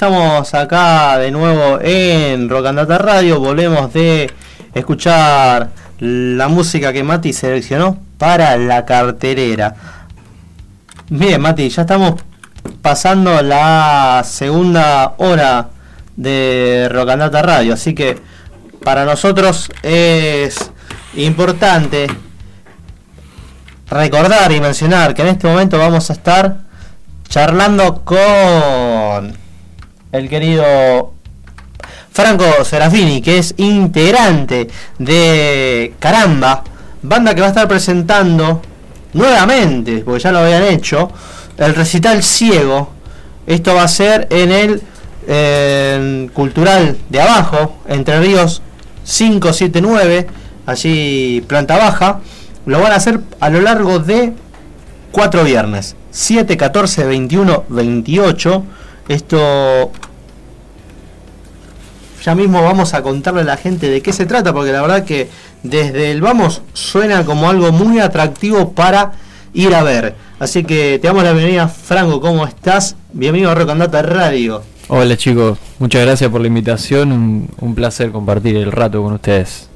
Estamos acá de nuevo en Rocandata Radio. Volvemos de escuchar la música que Mati seleccionó para la carterera. Bien, Mati, ya estamos pasando la segunda hora de Rocandata Radio. Así que para nosotros es importante recordar y mencionar que en este momento vamos a estar charlando con el querido Franco Serafini, que es integrante de Caramba, banda que va a estar presentando nuevamente, porque ya lo habían hecho, el recital ciego. Esto va a ser en el Cultural de Abajo, Entre Ríos 579, allí planta baja. Lo van a hacer a lo largo de cuatro viernes, 7, 14, 21, 28 esto ya mismo vamos a contarle a la gente de qué se trata, porque la verdad que desde el vamos suena como algo muy atractivo para ir a ver. Así que te damos la bienvenida, Franco, ¿cómo estás? Bienvenido a Rocandata Radio. Hola chicos, muchas gracias por la invitación, un, placer compartir el rato con ustedes.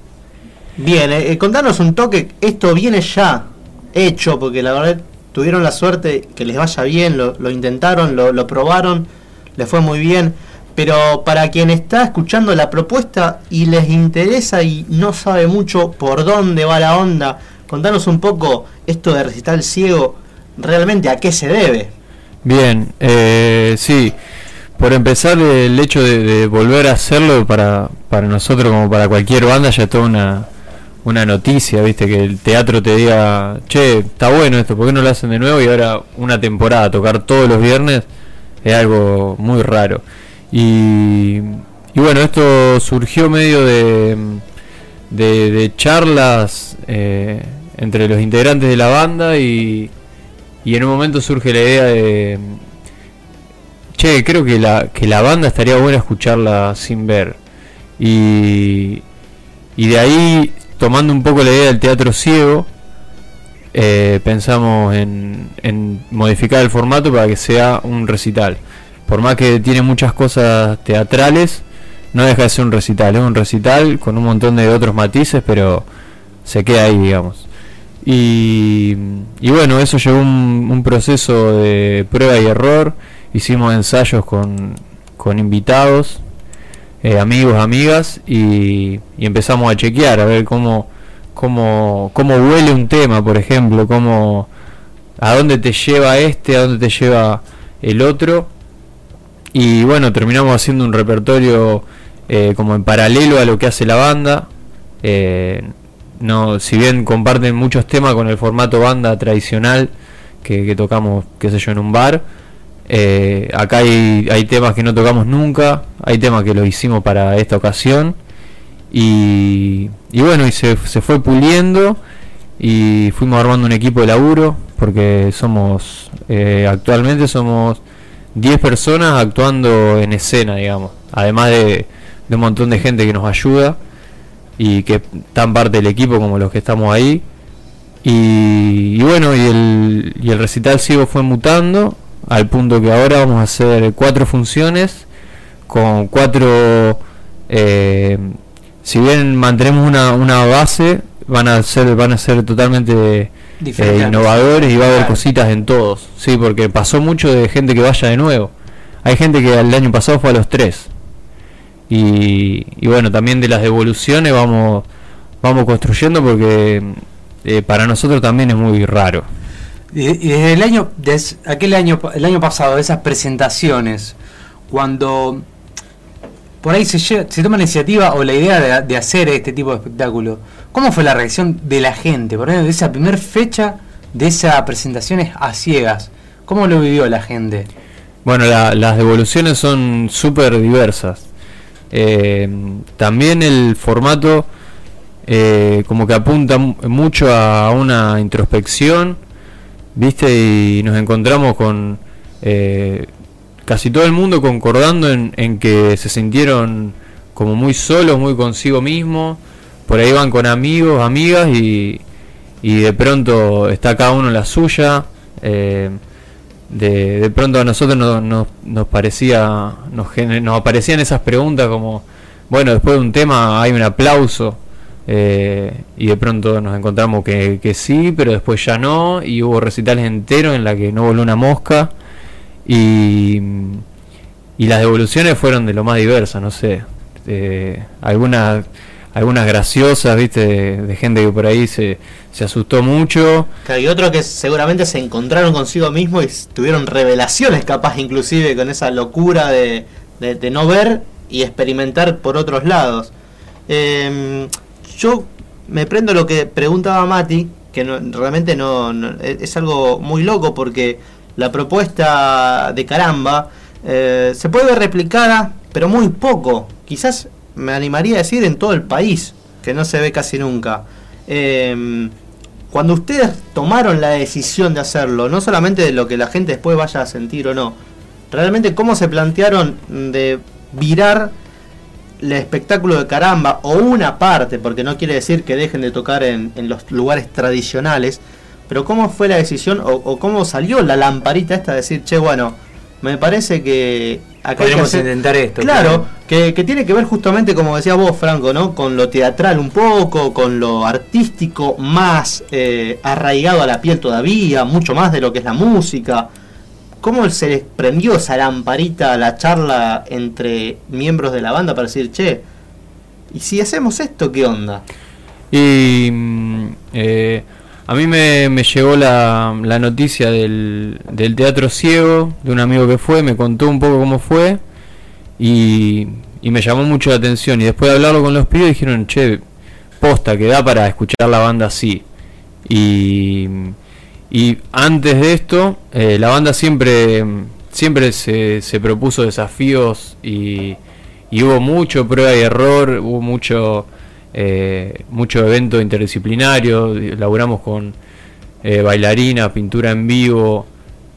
Bien, eh, eh, contanos un toque, esto viene ya hecho, porque la verdad tuvieron la suerte que les vaya bien, lo, intentaron, lo, lo probaron le fue muy bien. Pero para quien está escuchando la propuesta y les interesa y no sabe mucho por dónde va la onda, contanos un poco esto de recital ciego, realmente a qué se debe. Bien, eh, sí, por empezar el hecho de, volver a hacerlo para, para nosotros como para cualquier banda ya es toda una, una noticia, viste, que el teatro te diga, che, está bueno esto, ¿por qué no lo hacen de nuevo? Y ahora una temporada, tocar todos los viernes es algo muy raro. Y, bueno, esto surgió medio de, de, charlas eh, entre los integrantes de la banda y, y en un momento surge la idea de, che, creo que la, que la banda estaría buena escucharla sin ver. Y, y de ahí, tomando un poco la idea del teatro ciego, eh, pensamos en, modificar el formato para que sea un recital. Por más que tiene muchas cosas teatrales, no deja de ser un recital. Es un recital con un montón de otros matices, pero se queda ahí, digamos. Y, bueno, eso llevó un, proceso de prueba y error. Hicimos ensayos con, invitados, eh, amigos, amigas, y, y empezamos a chequear a ver cómo cómo, cómo huele un tema, por ejemplo, cómo, a dónde te lleva este, a dónde te lleva el otro. Y bueno, terminamos haciendo un repertorio eh, como en paralelo a lo que hace la banda. Eh, no, si bien comparten muchos temas con el formato banda tradicional que, tocamos, qué sé yo, en un bar, eh, acá hay, hay temas que no tocamos nunca, hay temas que lo hicimos para esta ocasión y, bueno, y se, se, fue puliendo y fuimos armando un equipo de laburo porque somos, eh, actualmente somos 10 personas actuando en escena, digamos, además de, un montón de gente que nos ayuda y que están parte del equipo como los que estamos ahí. Y, bueno, y el, y el recital sigo fue mutando al punto que ahora vamos a hacer cuatro funciones con cuatro eh, si bien mantenemos una, una base, van a ser van a ser totalmente eh, innovadores y va a haber cositas en todos, sí, porque pasó mucho de gente que vaya de nuevo. Hay gente que el año pasado fue a los tres. Y, y bueno, también de las devoluciones vamos vamos construyendo porque eh, para nosotros también es muy raro. Y, desde el año, desde aquel año, el año pasado, esas presentaciones, cuando por ahí se, toma la iniciativa o la idea de, hacer este tipo de espectáculo. ¿Cómo fue la reacción de la gente? Por ejemplo, esa primera fecha de esas presentaciones a ciegas. ¿Cómo lo vivió la gente? Bueno, las devoluciones son súper diversas. Eh, también el formato eh, como que apunta mucho a una introspección, ¿viste? Y nos encontramos con eh, casi todo el mundo concordando en, que se sintieron como muy solos, muy consigo mismo. Por ahí van con amigos, amigas y, y de pronto está cada uno en la suya. Eh, de, de pronto a nosotros nos, nos, nos parecía, nos, nos aparecían esas preguntas como, bueno, después de un tema hay un aplauso eh, y de pronto nos encontramos que, que sí, pero después ya no y hubo recitales enteros en la que no voló una mosca y, y las devoluciones fueron de lo más diversas, no sé, eh, algunas algunas graciosas, viste, de, de gente que por ahí se, se asustó mucho. Claro, y otros que seguramente se encontraron consigo mismo y tuvieron revelaciones capaz inclusive con esa locura de, de- no ver y experimentar por otros lados. Eh, yo me prendo lo que preguntaba Mati, que no- realmente no, es es algo muy loco porque la propuesta de caramba eh, se puede ver replicada, pero muy poco. Quizás me animaría a decir en todo el país, que no se ve casi nunca. Eh, cuando ustedes tomaron la decisión de hacerlo, no solamente de lo que la gente después vaya a sentir o no, realmente cómo se plantearon de virar el espectáculo de caramba o una parte, porque no quiere decir que dejen de tocar en los lugares tradicionales, pero cómo fue la decisión o, o cómo salió la lamparita esta de decir, che, bueno, me parece que acá hacer- intentar esto. Claro, que, que tiene que ver justamente, como decía vos, Franco, ¿no? Con lo teatral un poco, con lo artístico más eh, arraigado a la piel todavía, mucho más de lo que es la música. ¿Cómo se les prendió esa lamparita a la charla entre miembros de la banda para decir, che, ¿y si hacemos esto, qué onda? Y mm, eh, a mí me, me llegó la, la noticia del, del Teatro Ciego, de un amigo que fue, me contó un poco cómo fue y, y me llamó mucho la atención. Y después de hablarlo con los pibes dijeron, che, posta, que da para escuchar la banda así. Y, y antes de esto, eh, la banda siempre, siempre se, se propuso desafíos y, y hubo mucho prueba y error, hubo mucho, eh, mucho evento interdisciplinario, laburamos con eh, bailarina, pintura en vivo,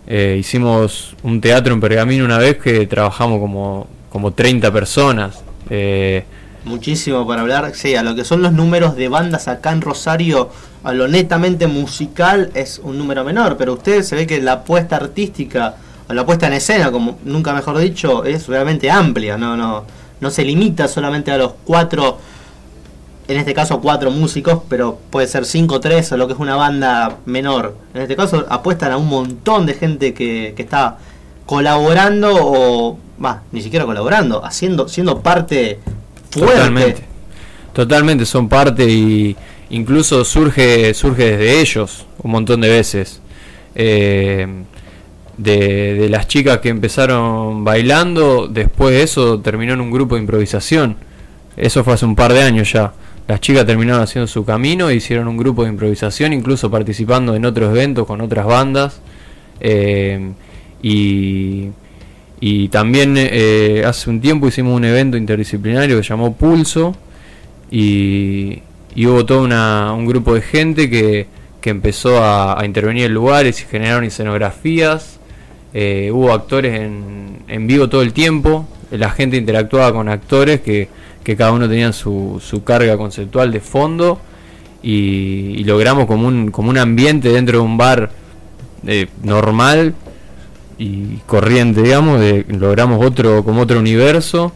eh, hicimos un teatro en Pergamino una vez que trabajamos como, como 30 personas. eh, Muchísimo para hablar, sí, a lo que son los números de bandas acá en Rosario, a lo netamente musical es un número menor, pero usted se ve que la apuesta artística, o la puesta en escena, como nunca mejor dicho, es realmente amplia, no, no, no se limita solamente a los cuatro, en este caso cuatro músicos, pero puede ser cinco o tres o lo que es una banda menor. En este caso apuestan a un montón de gente que, que está colaborando o, más, ni siquiera colaborando, haciendo, siendo parte fuerte. Totalmente. Totalmente, son parte y incluso surge surge desde ellos un montón de veces. Eh, de, de las chicas que empezaron bailando, después de eso terminó en un grupo de improvisación. Eso fue hace un par de años ya. Las chicas terminaron haciendo su camino hicieron un grupo de improvisación, incluso participando en otros eventos con otras bandas. Eh, y, y también eh, hace un tiempo hicimos un evento interdisciplinario que se llamó Pulso y, y hubo todo una, un grupo de gente que, que empezó a, a intervenir en lugares y generaron escenografías. Eh, hubo actores en, en vivo todo el tiempo, la gente interactuaba con actores que, que cada uno tenía su, su carga conceptual de fondo y, y logramos como un, como un ambiente dentro de un bar eh, normal y corriente, digamos, de, logramos otro como otro universo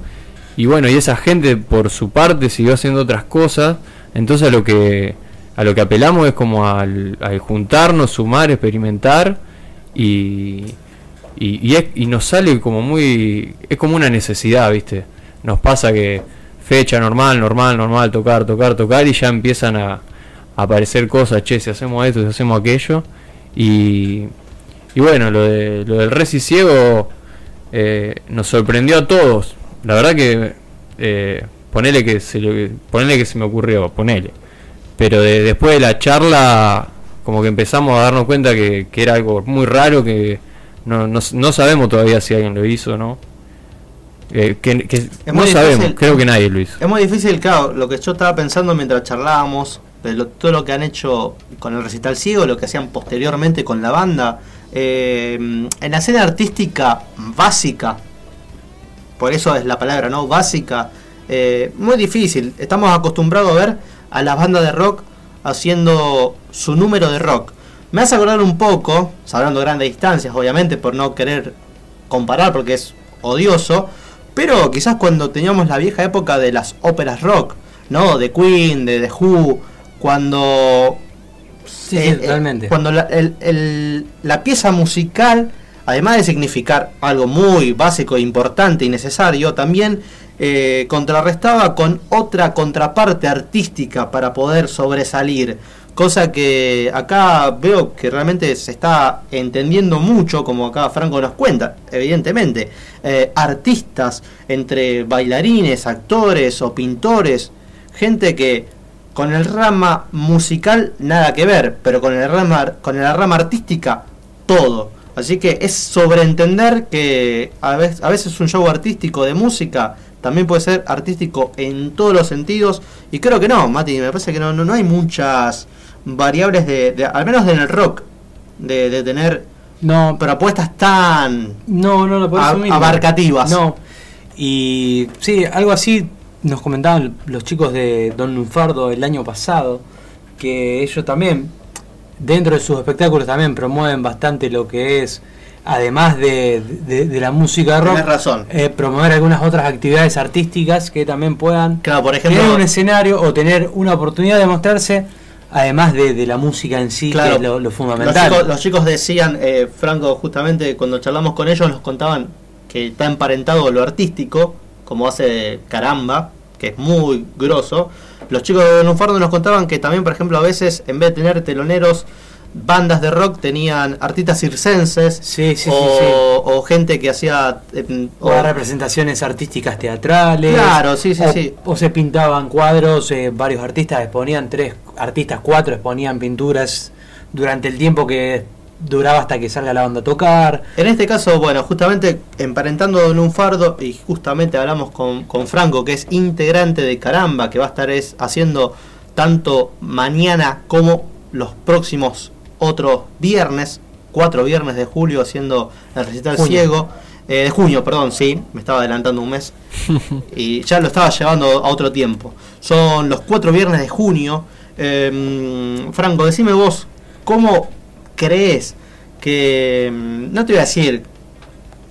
y bueno, y esa gente por su parte siguió haciendo otras cosas, entonces a lo que a lo que apelamos es como al, juntarnos, sumar, experimentar y, y, y, es- y nos sale como muy es como una necesidad, ¿viste? Nos pasa que fecha normal, normal, normal, tocar, tocar, tocar y ya empiezan a, aparecer cosas, che, si hacemos esto, si hacemos aquello y y bueno, lo, de, lo del Resi Ciego eh, nos sorprendió a todos. La verdad que eh, ponele que se le- ponele que se me ocurrió, ponele. Pero de- después de la charla, como que empezamos a darnos cuenta que, que era algo muy raro, que no, no, no sabemos todavía si alguien lo hizo o no. Eh, que, que no sabemos, difícil. creo que nadie hizo. Es muy difícil, claro, lo que yo estaba pensando mientras charlábamos, de lo- todo lo que han hecho con el recital ciego, lo que hacían posteriormente con la banda, eh, en la escena artística básica, por eso es la palabra, ¿no? Básica, eh, muy difícil. Estamos acostumbrados a ver a las bandas de rock haciendo su número de rock. Me hace acordar un poco, hablando de grandes distancias, obviamente, por no querer comparar porque es odioso, pero quizás cuando teníamos la vieja época de las óperas rock, ¿no? De Queen, de The Who, cuando... Sí, sí, totalmente. cuando la, el- la pieza musical, además de significar algo muy básico, importante y necesario, también eh, contrarrestaba con otra contraparte artística para poder sobresalir. Cosa que acá veo que realmente se está entendiendo mucho, como acá Franco nos cuenta, evidentemente. Eh, artistas, entre bailarines, actores o pintores, gente que con el rama musical nada que ver, pero con el rama, con la rama artística todo. Así que es sobreentender que a veces, a veces un show artístico de música también puede ser artístico en todos los sentidos. Y creo que no, Mati, me parece que no, no, no hay muchas variables de, de- al menos en el rock, de, de tener No, propuestas tan No, no, no, por A- eso mismo. abarcativas. No. Y sí, algo así nos comentaban los chicos de Don Lunfardo el año pasado, que ellos también, dentro de sus espectáculos, también promueven bastante lo que es, además de, de- de la música rock, razón. eh, promover algunas otras actividades artísticas que también puedan Claro, por ejemplo, tener un escenario o tener una oportunidad de mostrarse, además de, de la música en sí, Claro. que es lo, lo Los fundamental. chicos, los chicos decían, eh, Franco, justamente cuando charlamos con ellos, nos contaban que está emparentado lo artístico, como hace Caramba, que es muy grosso. Los chicos de Lunfardo nos contaban que también, por ejemplo, a veces, en vez de tener teloneros, bandas de rock tenían artistas circenses Sí, sí, sí, o, sí. o gente que hacía... eh, o o- representaciones artísticas teatrales. Claro, sí, sí, o, sí. o se pintaban cuadros, eh, varios artistas exponían, tres artistas, cuatro exponían pinturas durante el tiempo que duraba hasta que salga la banda a tocar. En este caso, bueno, justamente emparentando Don Lunfardo, y justamente hablamos con, con Franco, que es integrante de Caramba, que va a estar es, haciendo tanto mañana como los próximos otros viernes, cuatro viernes de julio, haciendo el recital Junio. ciego. eh, de junio, perdón, sí, me estaba adelantando un mes. y ya lo estaba llevando a otro tiempo. Son los cuatro viernes de junio. Eh, Franco, decime vos, ¿cómo crees que, mm, no te voy a decir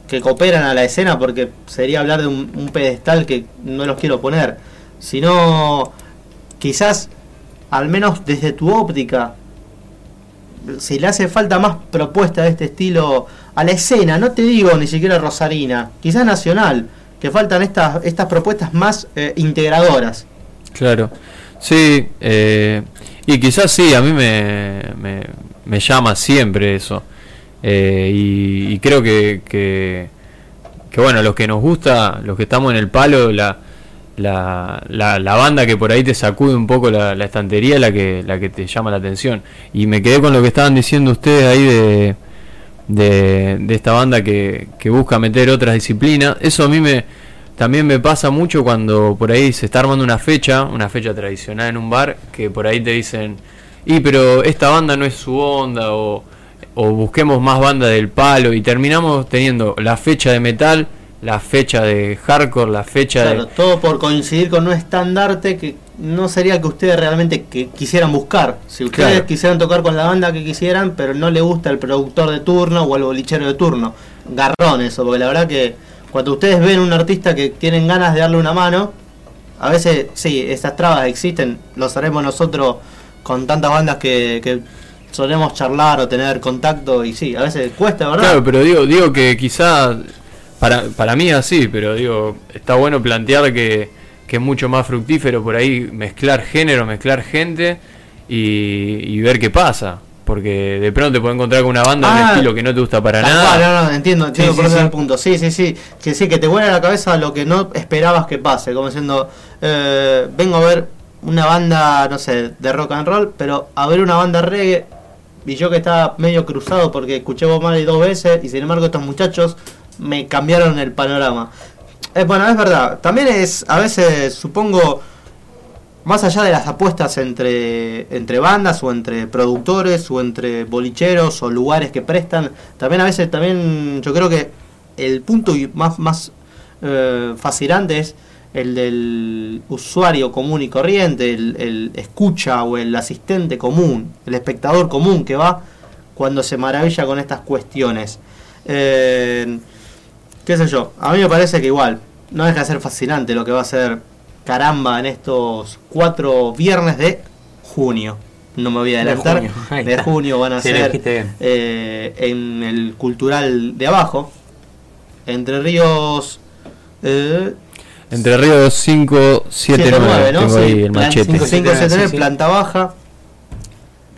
que cooperan a la escena porque sería hablar de un, un pedestal que no los quiero poner, sino quizás, al menos desde tu óptica, si le hace falta más propuesta de este estilo a la escena, no te digo ni siquiera rosarina, quizás nacional, que faltan estas, estas propuestas más eh, integradoras. Claro, sí, eh, y quizás sí, a mí me, me, me llama siempre eso. Eh, y, creo que, que, que, bueno, los que nos gusta, los que estamos en el palo, la, la, la, la banda que por ahí te sacude un poco la, estantería, la que, la que te llama la atención. Y me quedé con lo que estaban diciendo ustedes ahí de, de, de esta banda que, que busca meter otras disciplinas. Eso a mí me, también me pasa mucho cuando por ahí se está armando una fecha, una fecha tradicional en un bar, que por ahí te dicen, y pero esta banda no es su onda, o, o busquemos más banda del palo, y terminamos teniendo la fecha de metal, la fecha de hardcore, la fecha Claro, de... todo por coincidir con un estandarte que no sería que ustedes realmente que quisieran buscar. Si ustedes Claro. quisieran tocar con la banda que quisieran, pero no le gusta el productor de turno o el bolichero de turno. Garrón eso, porque la verdad que cuando ustedes ven un artista que tienen ganas de darle una mano, a veces sí, estas trabas existen, lo sabemos nosotros con tantas bandas que, que solemos charlar o tener contacto y sí, a veces cuesta, ¿verdad? Claro, pero digo, digo que quizá para, para mí así, pero digo, está bueno plantear que, que es mucho más fructífero por ahí mezclar género, mezclar gente y, y ver qué pasa. Porque de pronto te puedes encontrar con una banda de un Ah, estilo que no te gusta para nada. cual, no, no, entiendo, entiendo Sí, por sí, ese sí. punto. Sí, sí, sí. Que sí, que te vuela a la cabeza lo que no esperabas que pase. Como diciendo, eh, vengo a ver una banda, no sé, de rock and roll, pero a ver una banda reggae. Y yo que estaba medio cruzado porque escuché Bob Marley dos veces y sin embargo estos muchachos me cambiaron el panorama. Eh, bueno, es verdad. También es, a veces, supongo, más allá de las apuestas entre, entre bandas o entre productores o entre bolicheros o lugares que prestan, también a veces también yo creo que el punto más, más eh, fascinante es el del usuario común y corriente, el, el escucha o el asistente común, el espectador común que va, cuando se maravilla con estas cuestiones. Eh, ¿Qué sé yo? A mí me parece que igual, no deja de ser fascinante lo que va a ser caramba en estos cuatro viernes de junio. No me voy a De adelantar. junio, De junio van a Sí, ser eh, en el cultural de abajo. Entre Ríos. Eh, Entre Ríos 5, 7, 9. 9, ¿no? Tengo Sí, ahí el machete. 5, 5, 7, Sí, sí. planta baja.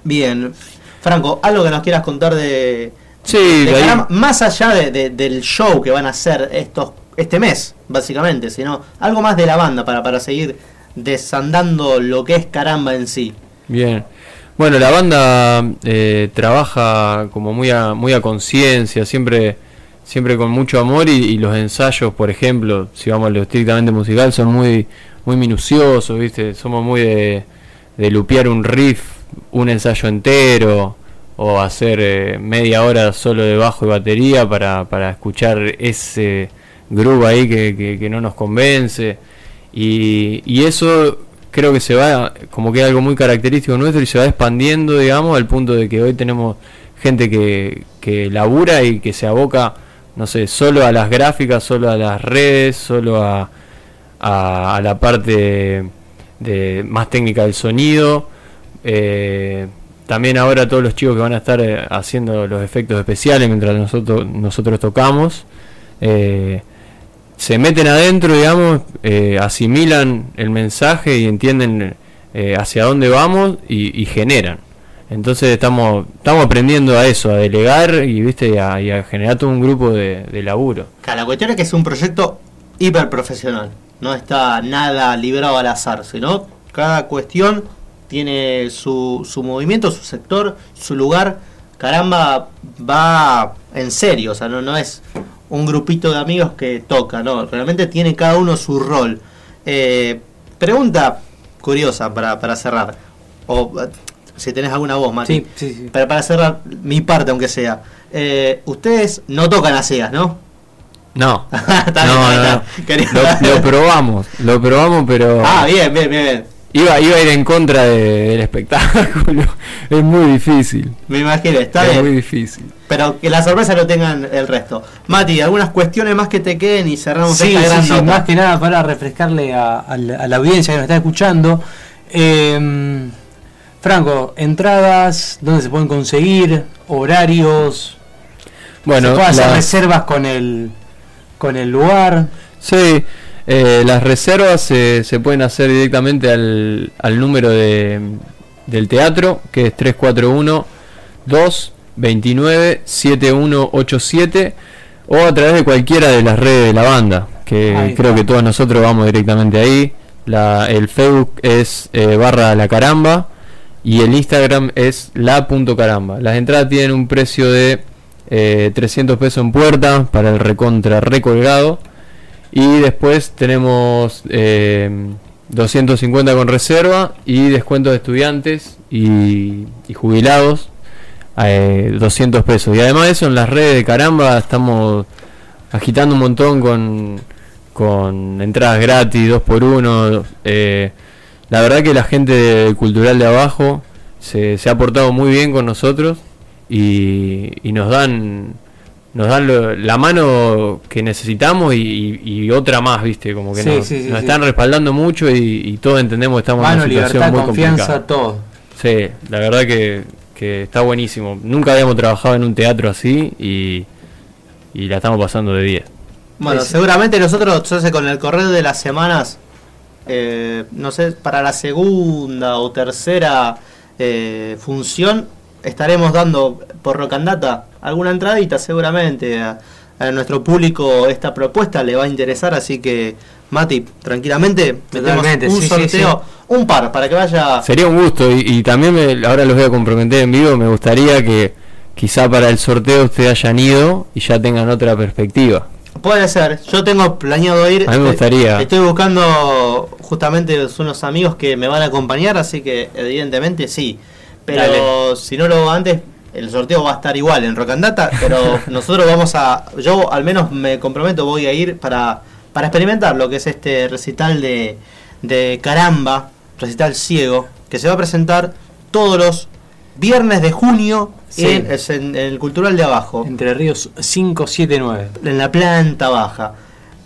Bien. Franco, algo que nos quieras contar de, Sí, de más allá de- de- del show que van a hacer estos este mes, básicamente, sino algo más de la banda para, para seguir desandando lo que es caramba en sí. Bien. Bueno, la banda eh, trabaja como muy a, muy a conciencia, siempre, siempre con mucho amor y, y los ensayos, por ejemplo, si vamos a lo estrictamente musical, son muy, muy minuciosos, ¿viste? Somos muy de, de lupear un riff, un ensayo entero, o hacer eh, media hora solo de bajo y batería para, para escuchar ese groove ahí que, que- no nos convence. Y, y eso creo que se va, como que es algo muy característico nuestro y se va expandiendo, digamos, al punto de que hoy tenemos gente que, que labura y que se aboca, no sé, solo a las gráficas, solo a las redes, solo a, a, a la parte de, más técnica del sonido. Eh, también ahora todos los chicos que van a estar eh, haciendo los efectos especiales mientras nosotros, nosotros tocamos. eh, se meten adentro, digamos, eh, asimilan el mensaje y entienden hacia dónde vamos y, generan. Entonces estamos estamos aprendiendo a eso, a delegar y viste a, y a generar todo un grupo de, laburo. La cuestión es que es un proyecto hiper profesional. No está nada librado al azar, sino cada cuestión tiene su, su movimiento, su sector, su lugar. Caramba, va en serio, o sea, no, no es un grupito de amigos que toca, no, realmente tiene cada uno su rol. Eh, pregunta curiosa para, para cerrar, o si tenés alguna voz, Mati. Sí, sí, sí. Para, para cerrar mi parte, aunque sea. Eh, ustedes no tocan a ciegas, ¿no? No, no, no, Lo, lo probamos, lo probamos, pero Ah, bien, bien, bien, bien. Iba, iba a ir en contra de- del espectáculo. es muy difícil. Me imagino, está es bien. muy difícil. Pero que la sorpresa lo tengan el resto. Mati, algunas cuestiones más que te queden y cerramos Sí, esta sí, gran sí, nota. más que nada para refrescarle a, a la, a la audiencia que nos está escuchando. Eh, Franco, entradas, ¿dónde se pueden conseguir? Horarios. Bueno, se puede hacer la- reservas con el con el lugar. Sí, eh, las reservas se- se pueden hacer directamente al, al número de, del teatro, que es 341 229 7187 o a través de cualquiera de las redes de la banda, que creo que todos nosotros vamos directamente ahí. La, el Facebook es eh, barra la caramba y el Instagram es la.caramba. Las entradas tienen un precio de eh, 300 pesos en puerta para el recontra recolgado. Y después tenemos eh, 250 con reserva y descuento de estudiantes y, jubilados. eh, 200 pesos. Y además de eso, en las redes de caramba estamos agitando un montón con, con entradas gratis, 2 por 1 la verdad que la gente cultural de abajo se, se ha portado muy bien con nosotros y nos dan nos dan lo- la mano que necesitamos y, y- y otra más, viste, como que Sí, nos, sí, sí, nos sí. están respaldando mucho y, y todos entendemos que estamos Mano, en una situación libertad, muy confianza, complicada. todo. Sí, la verdad que, que está buenísimo. Nunca habíamos trabajado en un teatro así y, y la estamos pasando de 10. Bueno, seguramente nosotros, yo sé, con el correr de las semanas, eh, no sé, para la segunda o tercera eh, función, estaremos dando por Rocandata alguna entradita, seguramente. A, a nuestro público esta propuesta le va a interesar, así que, Mati, tranquilamente, Totalmente, un sí, sí, sorteo, un par, para que vaya. Sería un gusto y, y también me- ahora los voy a comprometer en vivo. Me gustaría que quizá para el sorteo ustedes hayan ido y ya tengan otra perspectiva. Puede ser, yo tengo planeado ir. A mí me gustaría. Estoy buscando justamente unos amigos que me van a acompañar, así que evidentemente sí. Pero si no lo hago antes, el sorteo va a estar igual en Rocandata, pero nosotros vamos a. Yo al menos me comprometo, voy a ir para, para experimentar lo que es este recital de, de Caramba, recital ciego, que se va a presentar todos los viernes de junio Sí. en, en el Cultural de Abajo, Entre Ríos 579. en la planta baja.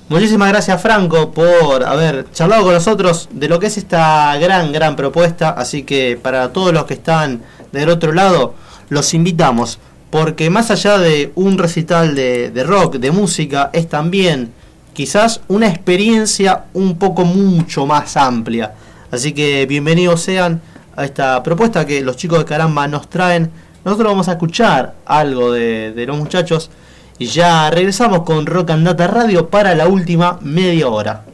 Muchísimas gracias Franco por haber charlado con nosotros de lo que es esta gran, gran propuesta. Así que para todos los que están del otro lado, los invitamos. Porque más allá de un recital de, de rock, de música, es también quizás una experiencia un poco mucho más amplia. Así que bienvenidos sean a esta propuesta que los chicos de Caramba nos traen. Nosotros vamos a escuchar algo de, de los muchachos y ya regresamos con Rock and Data Radio para la última media hora.